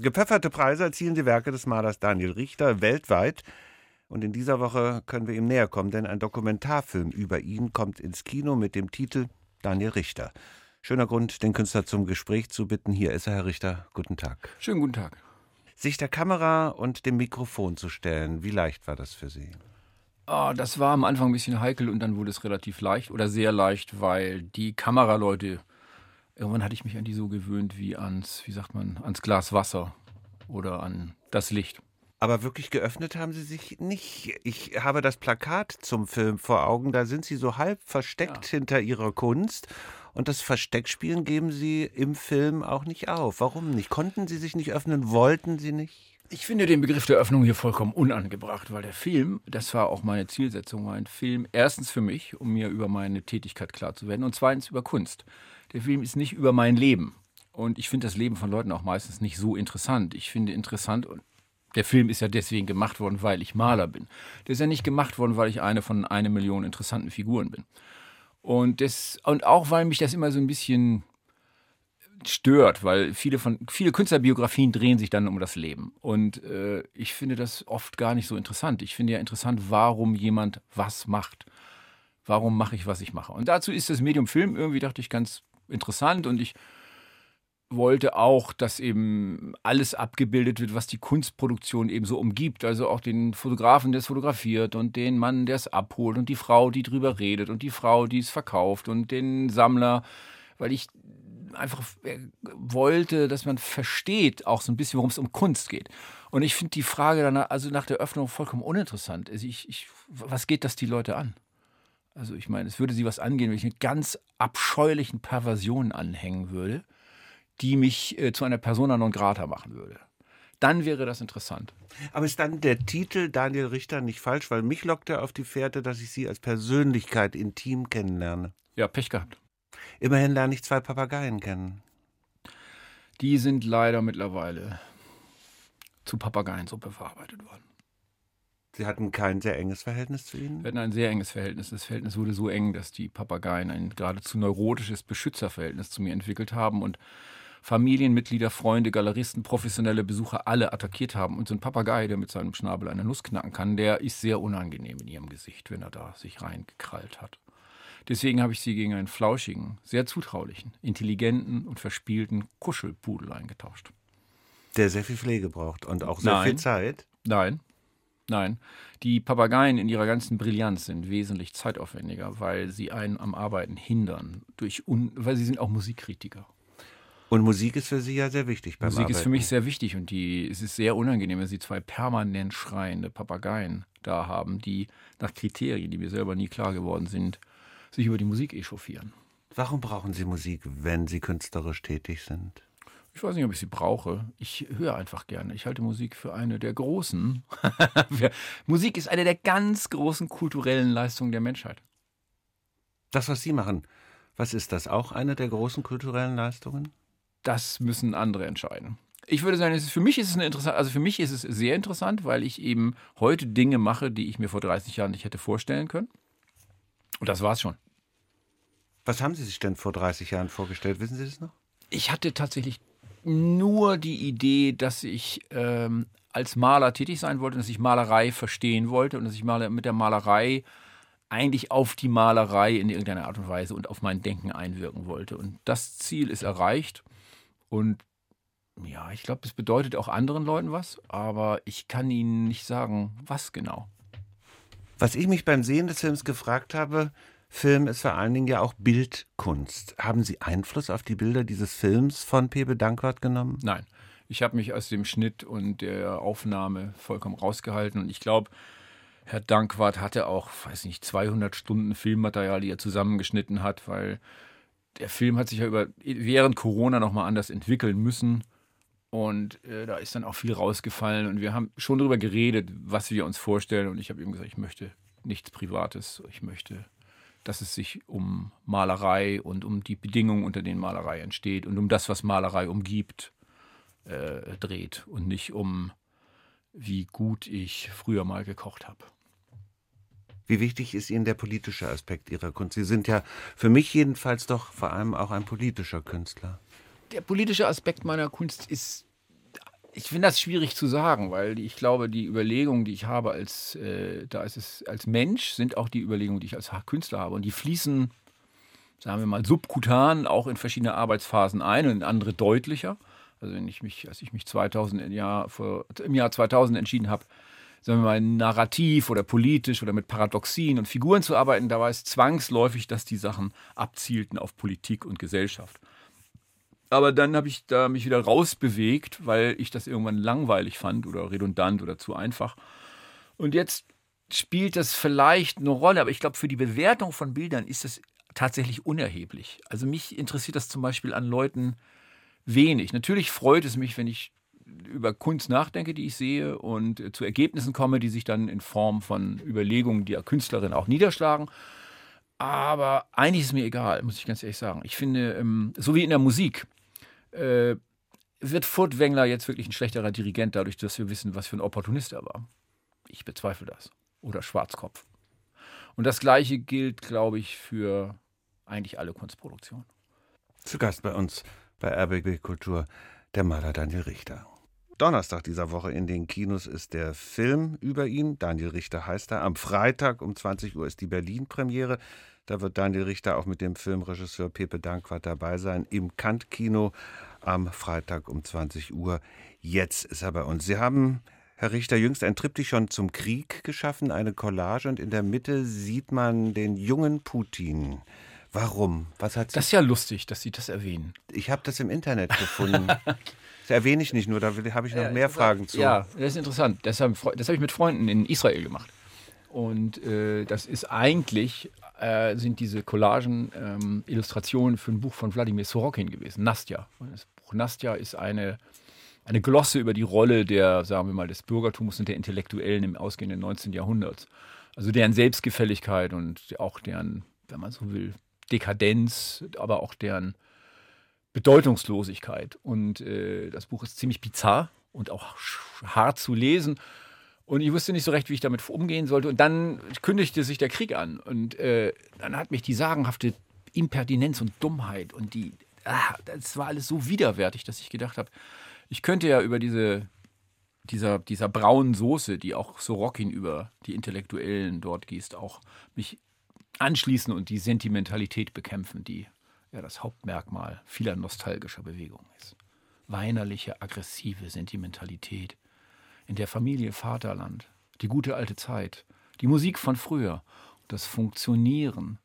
Gepfefferte Preise erzielen die Werke des Malers Daniel Richter weltweit. Und in dieser Woche können wir ihm näher kommen, denn ein Dokumentarfilm über ihn kommt ins Kino mit dem Titel Daniel Richter. Schöner Grund, den Künstler zum Gespräch zu bitten. Hier ist er, Herr Richter. Guten Tag. Schönen guten Tag. Sich der Kamera und dem Mikrofon zu stellen, wie leicht war das für Sie? Oh, das war am Anfang ein bisschen heikel und dann wurde es relativ leicht oder sehr leicht, weil die Kameraleute, irgendwann hatte ich mich an die so gewöhnt wie ans, wie sagt man, ans Glas Wasser oder an das Licht. Aber wirklich geöffnet haben Sie sich nicht. Ich habe das Plakat zum Film vor Augen, da sind Sie so halb versteckt ja. hinter Ihrer Kunst. Und das Versteckspielen geben Sie im Film auch nicht auf. Warum nicht? Konnten Sie sich nicht öffnen? Wollten Sie nicht? Ich finde den Begriff der Öffnung hier vollkommen unangebracht, weil der Film, das war auch meine Zielsetzung, war ein Film erstens für mich, um mir über meine Tätigkeit klar zu werden und zweitens über Kunst. Der Film ist nicht über mein Leben. Und ich finde das Leben von Leuten auch meistens nicht so interessant. Ich finde interessant, und der Film ist ja deswegen gemacht worden, weil ich Maler bin. Der ist ja nicht gemacht worden, weil ich eine von einer Million interessanten Figuren bin. Und, das, und auch, weil mich das immer so ein bisschen stört, weil viele von viele Künstlerbiografien drehen sich dann um das Leben und äh, ich finde das oft gar nicht so interessant. Ich finde ja interessant, warum jemand was macht. Warum mache ich, was ich mache? Und dazu ist das Medium Film irgendwie, dachte ich, ganz interessant und ich wollte auch, dass eben alles abgebildet wird, was die Kunstproduktion eben so umgibt. Also auch den Fotografen, der es fotografiert und den Mann, der es abholt und die Frau, die drüber redet und die Frau, die es verkauft und den Sammler, weil ich einfach äh, wollte, dass man versteht auch so ein bisschen, worum es um Kunst geht. Und ich finde die Frage dann also nach der Öffnung vollkommen uninteressant. Also ich, ich, was geht das die Leute an? Also ich meine, es würde sie was angehen, wenn ich eine ganz abscheulichen Perversion anhängen würde, die mich äh, zu einer Persona non grata machen würde. Dann wäre das interessant. Aber ist dann der Titel Daniel Richter nicht falsch? Weil mich lockt er auf die Fährte, dass ich Sie als Persönlichkeit intim kennenlerne. Ja, Pech gehabt. Immerhin lerne ich zwei Papageien kennen. Die sind leider mittlerweile zu Papageiensuppe verarbeitet worden. Sie hatten kein sehr enges Verhältnis zu ihnen? Wir hatten ein sehr enges Verhältnis. Das Verhältnis wurde so eng, dass die Papageien ein geradezu neurotisches Beschützerverhältnis zu mir entwickelt haben und Familienmitglieder, Freunde, Galeristen, professionelle Besucher alle attackiert haben. Und so ein Papagei, der mit seinem Schnabel eine Nuss knacken kann, der ist sehr unangenehm in ihrem Gesicht, wenn er da sich reingekrallt hat. Deswegen habe ich sie gegen einen flauschigen, sehr zutraulichen, intelligenten und verspielten Kuschelpudel eingetauscht. Der sehr viel Pflege braucht und auch sehr Nein. viel Zeit? Nein. Nein. Die Papageien in ihrer ganzen Brillanz sind wesentlich zeitaufwendiger, weil sie einen am Arbeiten hindern, durch weil sie sind auch Musikkritiker. Und Musik ist für Sie ja sehr wichtig beim Musik Arbeiten. ist für mich sehr wichtig und die, es ist sehr unangenehm, wenn Sie zwei permanent schreiende Papageien da haben, die nach Kriterien, die mir selber nie klar geworden sind, sich über die Musik echauffieren. Warum brauchen Sie Musik, wenn Sie künstlerisch tätig sind? Ich weiß nicht, ob ich sie brauche. Ich höre einfach gerne. Ich halte Musik für eine der großen. Musik ist eine der ganz großen kulturellen Leistungen der Menschheit. Das, was Sie machen, was ist das? Auch eine der großen kulturellen Leistungen? Das müssen andere entscheiden. Ich würde sagen, für mich ist es eine interessant, also für mich ist es sehr interessant, weil ich eben heute Dinge mache, die ich mir vor 30 Jahren nicht hätte vorstellen können. Und das war's schon. Was haben Sie sich denn vor 30 Jahren vorgestellt? Wissen Sie das noch? Ich hatte tatsächlich nur die Idee, dass ich ähm, als Maler tätig sein wollte, dass ich Malerei verstehen wollte und dass ich mal mit der Malerei eigentlich auf die Malerei in irgendeiner Art und Weise und auf mein Denken einwirken wollte. Und das Ziel ist erreicht. Und ja, ich glaube, es bedeutet auch anderen Leuten was, aber ich kann Ihnen nicht sagen, was genau. Was ich mich beim Sehen des Films gefragt habe, Film ist vor allen Dingen ja auch Bildkunst. Haben Sie Einfluss auf die Bilder dieses Films von Pepe Dankwart genommen? Nein. Ich habe mich aus dem Schnitt und der Aufnahme vollkommen rausgehalten und ich glaube, Herr Dankwart hatte auch, weiß nicht, 200 Stunden Filmmaterial, die er zusammengeschnitten hat, weil der Film hat sich ja über, während Corona nochmal anders entwickeln müssen. Und äh, da ist dann auch viel rausgefallen. Und wir haben schon darüber geredet, was wir uns vorstellen. Und ich habe ihm gesagt, ich möchte nichts Privates. Ich möchte, dass es sich um Malerei und um die Bedingungen, unter denen Malerei entsteht und um das, was Malerei umgibt, äh, dreht. Und nicht um, wie gut ich früher mal gekocht habe. Wie wichtig ist Ihnen der politische Aspekt Ihrer Kunst? Sie sind ja für mich jedenfalls doch vor allem auch ein politischer Künstler. Der politische Aspekt meiner Kunst ist ich finde das schwierig zu sagen, weil ich glaube, die Überlegungen, die ich habe als, äh, da ist es als Mensch, sind auch die Überlegungen, die ich als Künstler habe. Und die fließen, sagen wir mal, subkutan auch in verschiedene Arbeitsphasen ein und in andere deutlicher. Also wenn ich mich, als ich mich 2000 im Jahr, vor, im Jahr 2000 entschieden habe, sagen wir mal, narrativ oder politisch oder mit Paradoxien und Figuren zu arbeiten, da war es zwangsläufig, dass die Sachen abzielten auf Politik und Gesellschaft. Aber dann habe ich da mich wieder rausbewegt, weil ich das irgendwann langweilig fand oder redundant oder zu einfach. Und jetzt spielt das vielleicht eine Rolle, aber ich glaube, für die Bewertung von Bildern ist das tatsächlich unerheblich. Also mich interessiert das zum Beispiel an Leuten wenig. Natürlich freut es mich, wenn ich über Kunst nachdenke, die ich sehe und zu Ergebnissen komme, die sich dann in Form von Überlegungen der Künstlerin auch niederschlagen. Aber eigentlich ist mir egal, muss ich ganz ehrlich sagen. Ich finde, ähm, so wie in der Musik, äh, wird Furtwängler jetzt wirklich ein schlechterer Dirigent, dadurch, dass wir wissen, was für ein Opportunist er war. Ich bezweifle das. Oder Schwarzkopf. Und das Gleiche gilt, glaube ich, für eigentlich alle Kunstproduktionen. Zu Gast bei uns bei RBB Kultur der Maler Daniel Richter. Donnerstag dieser Woche in den Kinos ist der Film über ihn. Daniel Richter heißt er. Am Freitag um 20 Uhr ist die Berlin-Premiere. Da wird Daniel Richter auch mit dem Filmregisseur Pepe Dankwart dabei sein im Kant-Kino am Freitag um 20 Uhr. Jetzt ist er bei uns. Sie haben, Herr Richter, jüngst ein Triptychon zum Krieg geschaffen, eine Collage, und in der Mitte sieht man den jungen Putin. Warum? Was hat das ist ja lustig, dass Sie das erwähnen. Ich habe das im Internet gefunden. das erwähne ich nicht nur, da habe ich noch ja, mehr Fragen zu. Ja, das ist interessant. Das habe hab ich mit Freunden in Israel gemacht. Und äh, das ist eigentlich äh, sind diese Collagen ähm, Illustrationen für ein Buch von Wladimir Sorokin gewesen, Nastja. Und das Buch Nastja ist eine, eine Glosse über die Rolle der, sagen wir mal, des Bürgertums und der Intellektuellen im ausgehenden 19. Jahrhunderts. Also deren Selbstgefälligkeit und auch deren, wenn man so will, Dekadenz, aber auch deren Bedeutungslosigkeit. Und äh, das Buch ist ziemlich bizarr und auch hart zu lesen. Und ich wusste nicht so recht, wie ich damit umgehen sollte. Und dann kündigte sich der Krieg an. Und äh, dann hat mich die sagenhafte Impertinenz und Dummheit und die, ah, das war alles so widerwärtig, dass ich gedacht habe, ich könnte ja über diese, dieser, dieser braunen Soße, die auch Sorokin über die Intellektuellen dort gießt, auch mich anschließen und die Sentimentalität bekämpfen, die ja das Hauptmerkmal vieler nostalgischer Bewegungen ist. Weinerliche, aggressive Sentimentalität in der Familie Vaterland, die gute alte Zeit, die Musik von früher, das Funktionieren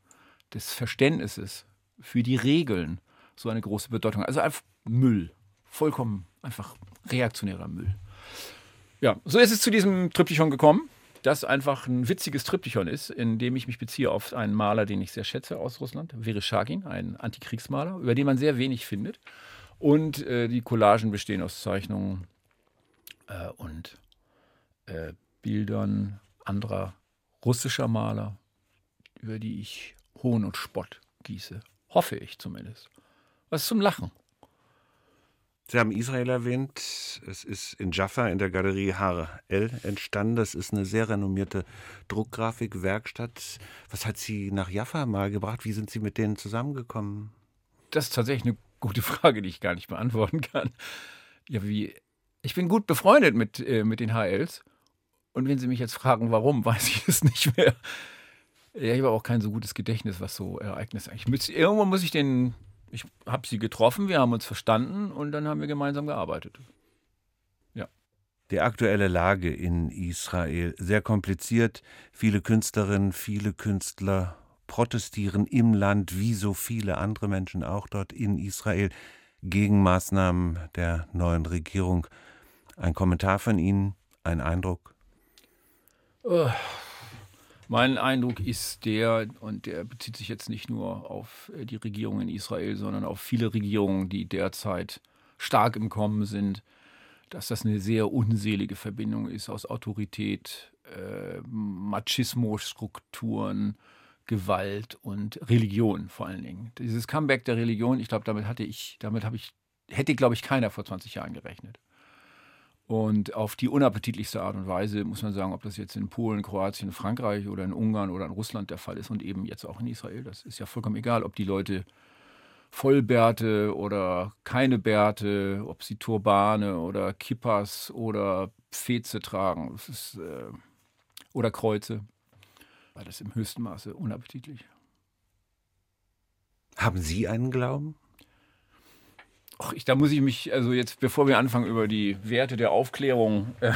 des Verständnisses für die Regeln so eine große Bedeutung. Also einfach Müll, vollkommen einfach reaktionärer Müll. Ja, so ist es zu diesem Triptychon gekommen, das einfach ein witziges Triptychon ist, in dem ich mich beziehe auf einen Maler, den ich sehr schätze aus Russland, Vereshchagin, ein Antikriegsmaler, über den man sehr wenig findet. Und äh, die Collagen bestehen aus Zeichnungen äh, und äh, Bildern anderer russischer Maler, über die ich Hohn und Spott gieße. Hoffe ich zumindest. Was zum Lachen. Sie haben Israel erwähnt. Es ist in Jaffa in der Galerie HL entstanden. Das ist eine sehr renommierte Druckgrafikwerkstatt. Was hat Sie nach Jaffa mal gebracht? Wie sind Sie mit denen zusammengekommen? Das ist tatsächlich eine gute Frage, die ich gar nicht beantworten kann. Ja, wie ich bin gut befreundet mit, äh, mit den HLs. Und wenn Sie mich jetzt fragen, warum, weiß ich es nicht mehr. Ja, ich habe auch kein so gutes Gedächtnis, was so Ereignisse eigentlich. Irgendwo muss ich den. Ich habe sie getroffen, wir haben uns verstanden und dann haben wir gemeinsam gearbeitet. Ja. Die aktuelle Lage in Israel sehr kompliziert. Viele Künstlerinnen, viele Künstler protestieren im Land, wie so viele andere Menschen auch dort in Israel, gegen Maßnahmen der neuen Regierung. Ein Kommentar von Ihnen, ein Eindruck? Oh, mein Eindruck ist der, und der bezieht sich jetzt nicht nur auf äh, die Regierung in Israel, sondern auf viele Regierungen, die derzeit stark im Kommen sind, dass das eine sehr unselige Verbindung ist aus Autorität, äh, Machismo-Strukturen, Gewalt und Religion vor allen Dingen. Dieses Comeback der Religion, ich glaube, damit hatte ich, damit habe ich, hätte, glaube ich, keiner vor 20 Jahren gerechnet. Und auf die unappetitlichste Art und Weise muss man sagen, ob das jetzt in Polen, Kroatien, Frankreich oder in Ungarn oder in Russland der Fall ist und eben jetzt auch in Israel. Das ist ja vollkommen egal, ob die Leute Vollbärte oder keine Bärte, ob sie Turbane oder Kippas oder Feze tragen. Ist, äh, oder Kreuze. War das im höchsten Maße unappetitlich. Haben Sie einen Glauben? Ach, ich, da muss ich mich, also jetzt, bevor wir anfangen, über die Werte der Aufklärung, äh,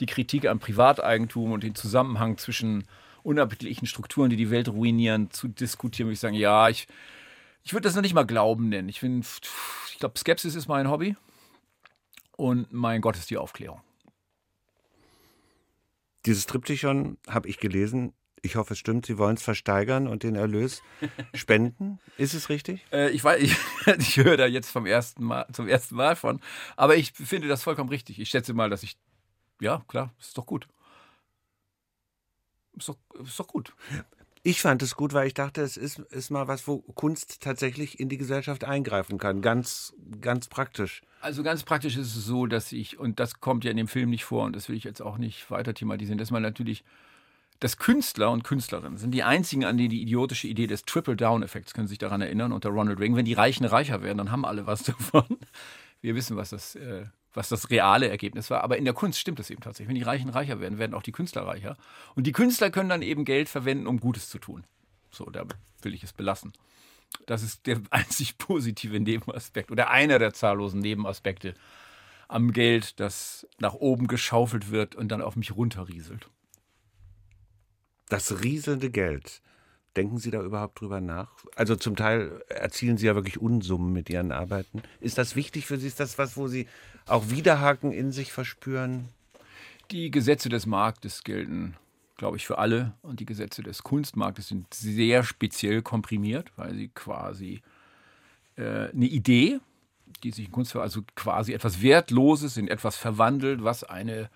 die Kritik am Privateigentum und den Zusammenhang zwischen unappetitlichen Strukturen, die die Welt ruinieren, zu diskutieren, würde ich sagen, ja, ich, ich würde das noch nicht mal Glauben nennen. Ich, ich glaube, Skepsis ist mein Hobby und mein Gott ist die Aufklärung. Dieses Triptychon habe ich gelesen, ich hoffe, es stimmt, Sie wollen es versteigern und den Erlös spenden. Ist es richtig? Äh, ich weiß, ich, ich höre da jetzt vom ersten Mal, zum ersten Mal von. Aber ich finde das vollkommen richtig. Ich schätze mal, dass ich. Ja, klar, ist doch gut. Ist doch, ist doch gut. Ich fand es gut, weil ich dachte, es ist, ist mal was, wo Kunst tatsächlich in die Gesellschaft eingreifen kann. Ganz, ganz praktisch. Also ganz praktisch ist es so, dass ich, und das kommt ja in dem Film nicht vor, und das will ich jetzt auch nicht weiter thematisieren, dass man natürlich dass Künstler und Künstlerinnen sind die einzigen, an die die idiotische Idee des Triple-Down-Effekts, können Sie sich daran erinnern, unter Ronald Reagan, wenn die Reichen reicher werden, dann haben alle was davon. Wir wissen, was das, äh, was das reale Ergebnis war. Aber in der Kunst stimmt das eben tatsächlich. Wenn die Reichen reicher werden, werden auch die Künstler reicher. Und die Künstler können dann eben Geld verwenden, um Gutes zu tun. So, da will ich es belassen. Das ist der einzig positive Nebenaspekt oder einer der zahllosen Nebenaspekte am Geld, das nach oben geschaufelt wird und dann auf mich runterrieselt. Das rieselnde Geld. Denken Sie da überhaupt drüber nach? Also zum Teil erzielen Sie ja wirklich Unsummen mit Ihren Arbeiten. Ist das wichtig für Sie? Ist das was, wo Sie auch Widerhaken in sich verspüren? Die Gesetze des Marktes gelten, glaube ich, für alle. Und die Gesetze des Kunstmarktes sind sehr speziell komprimiert, weil sie quasi äh, eine Idee, die sich in Kunst, also quasi etwas Wertloses in etwas verwandelt, was eine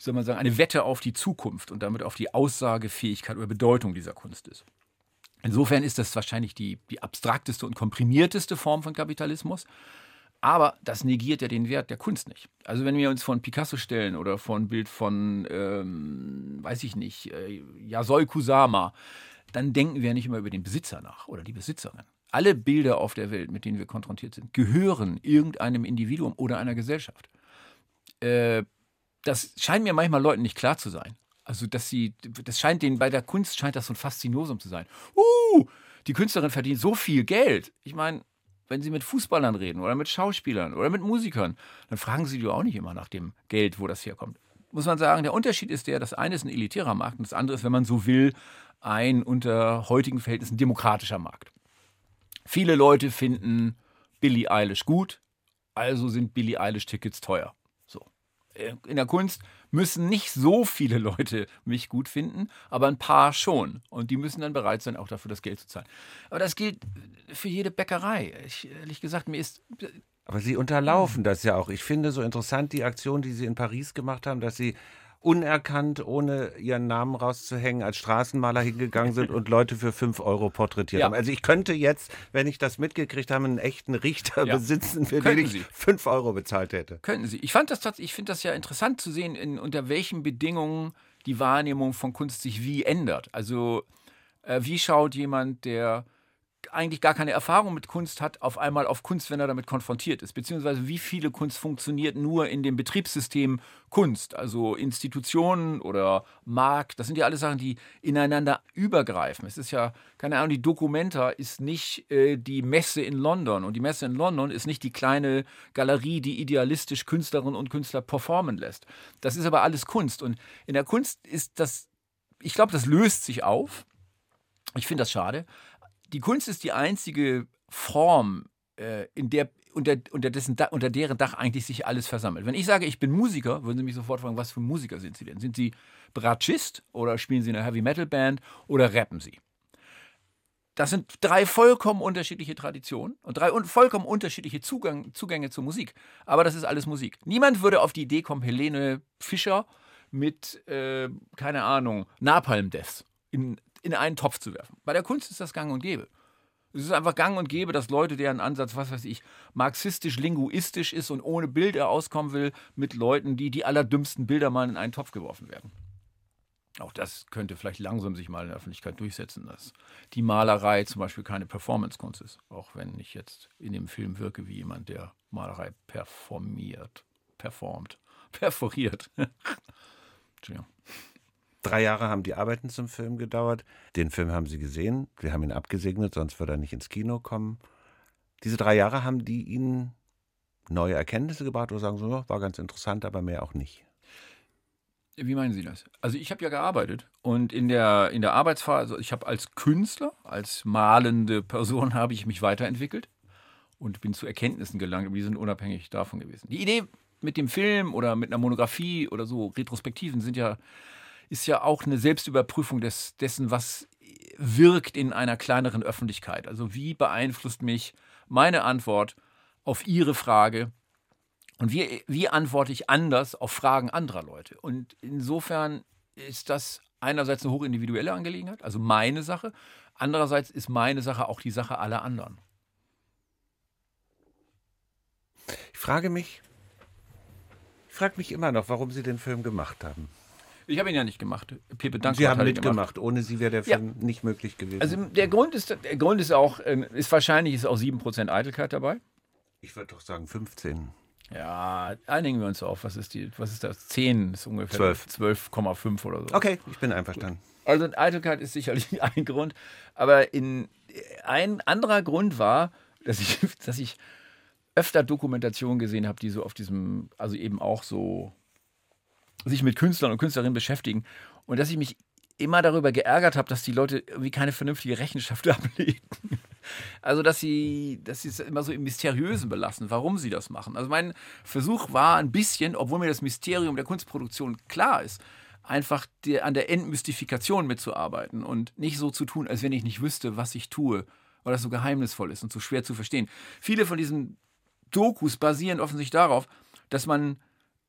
wie soll man sagen, eine Wette auf die Zukunft und damit auf die Aussagefähigkeit oder Bedeutung dieser Kunst ist. Insofern ist das wahrscheinlich die, die abstrakteste und komprimierteste Form von Kapitalismus. Aber das negiert ja den Wert der Kunst nicht. Also wenn wir uns von Picasso stellen oder von Bild von, ähm, weiß ich nicht, äh, Yasoi Kusama, dann denken wir nicht immer über den Besitzer nach oder die Besitzerin. Alle Bilder auf der Welt, mit denen wir konfrontiert sind, gehören irgendeinem Individuum oder einer Gesellschaft. Äh, das scheint mir manchmal Leuten nicht klar zu sein. Also, dass sie, das scheint denen, bei der Kunst scheint das so ein Faszinosum zu sein. Uh, die Künstlerin verdient so viel Geld. Ich meine, wenn sie mit Fußballern reden oder mit Schauspielern oder mit Musikern, dann fragen sie die auch nicht immer nach dem Geld, wo das herkommt. Muss man sagen, der Unterschied ist der, das eine ist ein elitärer Markt und das andere ist, wenn man so will, ein unter heutigen Verhältnissen demokratischer Markt. Viele Leute finden Billie Eilish gut, also sind Billie Eilish Tickets teuer in der Kunst müssen nicht so viele Leute mich gut finden, aber ein paar schon. Und die müssen dann bereit sein, auch dafür das Geld zu zahlen. Aber das gilt für jede Bäckerei. Ich, ehrlich gesagt, mir ist. Aber Sie unterlaufen das ja auch. Ich finde so interessant die Aktion, die Sie in Paris gemacht haben, dass Sie unerkannt, ohne ihren Namen rauszuhängen, als Straßenmaler hingegangen sind und Leute für 5 Euro porträtiert ja. haben. Also ich könnte jetzt, wenn ich das mitgekriegt habe, einen echten Richter ja. besitzen, für Könnten den ich 5 Euro bezahlt hätte. Könnten Sie. Ich fand das ich finde das ja interessant zu sehen, in, unter welchen Bedingungen die Wahrnehmung von Kunst sich wie ändert. Also äh, wie schaut jemand, der eigentlich gar keine Erfahrung mit Kunst hat, auf einmal auf Kunst, wenn er damit konfrontiert ist. Beziehungsweise wie viele Kunst funktioniert nur in dem Betriebssystem Kunst, also Institutionen oder Markt. Das sind ja alles Sachen, die ineinander übergreifen. Es ist ja, keine Ahnung, die Documenta ist nicht äh, die Messe in London. Und die Messe in London ist nicht die kleine Galerie, die idealistisch Künstlerinnen und Künstler performen lässt. Das ist aber alles Kunst. Und in der Kunst ist das, ich glaube, das löst sich auf. Ich finde das schade die Kunst ist die einzige Form, äh, in der unter, unter, dessen, unter deren Dach eigentlich sich alles versammelt. Wenn ich sage, ich bin Musiker, würden Sie mich sofort fragen, was für Musiker sind Sie denn? Sind Sie Bratschist oder spielen Sie in einer Heavy Metal Band oder rappen Sie? Das sind drei vollkommen unterschiedliche Traditionen und drei un vollkommen unterschiedliche Zugang, Zugänge zur Musik. Aber das ist alles Musik. Niemand würde auf die Idee kommen, Helene Fischer mit, äh, keine Ahnung, Napalm Deaths in in einen Topf zu werfen. Bei der Kunst ist das gang und gäbe. Es ist einfach gang und gäbe, dass Leute, deren Ansatz, was weiß ich, marxistisch-linguistisch ist und ohne Bilder auskommen will, mit Leuten, die die allerdümmsten Bilder mal in einen Topf geworfen werden. Auch das könnte vielleicht langsam sich mal in der Öffentlichkeit durchsetzen, dass die Malerei zum Beispiel keine Performance-Kunst ist. Auch wenn ich jetzt in dem Film wirke wie jemand, der Malerei performiert, performt, perforiert. Entschuldigung. Drei Jahre haben die Arbeiten zum Film gedauert. Den Film haben Sie gesehen. Wir haben ihn abgesegnet, sonst würde er nicht ins Kino kommen. Diese drei Jahre haben die Ihnen neue Erkenntnisse gebracht oder sagen so, war ganz interessant, aber mehr auch nicht? Wie meinen Sie das? Also ich habe ja gearbeitet und in der, in der Arbeitsphase, ich habe als Künstler, als malende Person habe ich mich weiterentwickelt und bin zu Erkenntnissen gelangt, aber die sind unabhängig davon gewesen. Die Idee mit dem Film oder mit einer Monographie oder so Retrospektiven sind ja, ist ja auch eine Selbstüberprüfung des, dessen, was wirkt in einer kleineren Öffentlichkeit. Also wie beeinflusst mich meine Antwort auf Ihre Frage und wie, wie antworte ich anders auf Fragen anderer Leute? Und insofern ist das einerseits eine hochindividuelle Angelegenheit, also meine Sache. Andererseits ist meine Sache auch die Sache aller anderen. Ich frage mich, ich frage mich immer noch, warum Sie den Film gemacht haben. Ich habe ihn ja nicht gemacht. Pepe Dank Sie haben mitgemacht. Ohne Sie wäre der Film ja. nicht möglich gewesen. Also der Grund ist, der Grund ist auch, ähm, ist wahrscheinlich ist auch 7% Eitelkeit dabei. Ich würde doch sagen 15. Ja, einigen wir uns auf. Was ist, die, was ist das? 10 ist ungefähr 12,5 oder so. Okay, ich bin einverstanden. Also Eitelkeit ist sicherlich ein Grund. Aber in, ein anderer Grund war, dass ich, dass ich öfter Dokumentationen gesehen habe, die so auf diesem, also eben auch so sich mit Künstlern und Künstlerinnen beschäftigen. Und dass ich mich immer darüber geärgert habe, dass die Leute irgendwie keine vernünftige Rechenschaft ablegen. Also, dass sie, dass sie es immer so im Mysteriösen belassen, warum sie das machen. Also, mein Versuch war ein bisschen, obwohl mir das Mysterium der Kunstproduktion klar ist, einfach die, an der Entmystifikation mitzuarbeiten und nicht so zu tun, als wenn ich nicht wüsste, was ich tue, weil das so geheimnisvoll ist und so schwer zu verstehen. Viele von diesen Dokus basieren offensichtlich darauf, dass man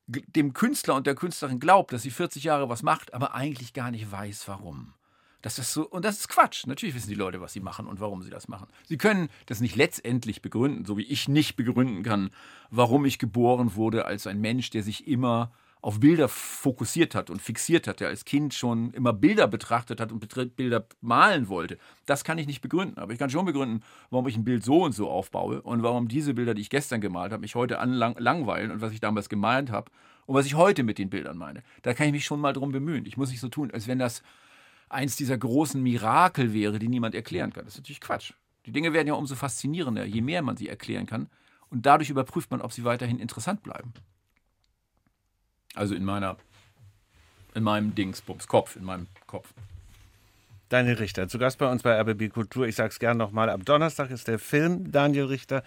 dem Künstler und der Künstlerin glaubt, dass sie 40 Jahre was macht, aber eigentlich gar nicht weiß, warum. Das ist so, und das ist Quatsch. Natürlich wissen die Leute, was sie machen und warum sie das machen. Sie können das nicht letztendlich begründen, so wie ich nicht begründen kann, warum ich geboren wurde als ein Mensch, der sich immer auf Bilder fokussiert hat und fixiert hat, der als Kind schon immer Bilder betrachtet hat und Bilder malen wollte. Das kann ich nicht begründen. Aber ich kann schon begründen, warum ich ein Bild so und so aufbaue und warum diese Bilder, die ich gestern gemalt habe, mich heute anlangweilen und was ich damals gemalt habe und was ich heute mit den Bildern meine. Da kann ich mich schon mal drum bemühen. Ich muss nicht so tun, als wenn das eins dieser großen Mirakel wäre, die niemand erklären kann. Das ist natürlich Quatsch. Die Dinge werden ja umso faszinierender, je mehr man sie erklären kann. Und dadurch überprüft man, ob sie weiterhin interessant bleiben. Also in meiner, in meinem Dingsbums Kopf, in meinem Kopf. Daniel Richter, zu Gast bei uns bei RBB Kultur. Ich sage es gerne nochmal. Am Donnerstag ist der Film Daniel Richter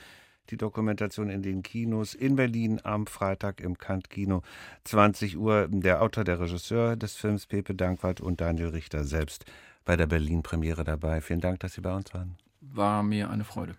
die Dokumentation in den Kinos in Berlin am Freitag im Kant-Kino. 20 Uhr der Autor, der Regisseur des Films Pepe Dankwart und Daniel Richter selbst bei der Berlin-Premiere dabei. Vielen Dank, dass Sie bei uns waren. War mir eine Freude.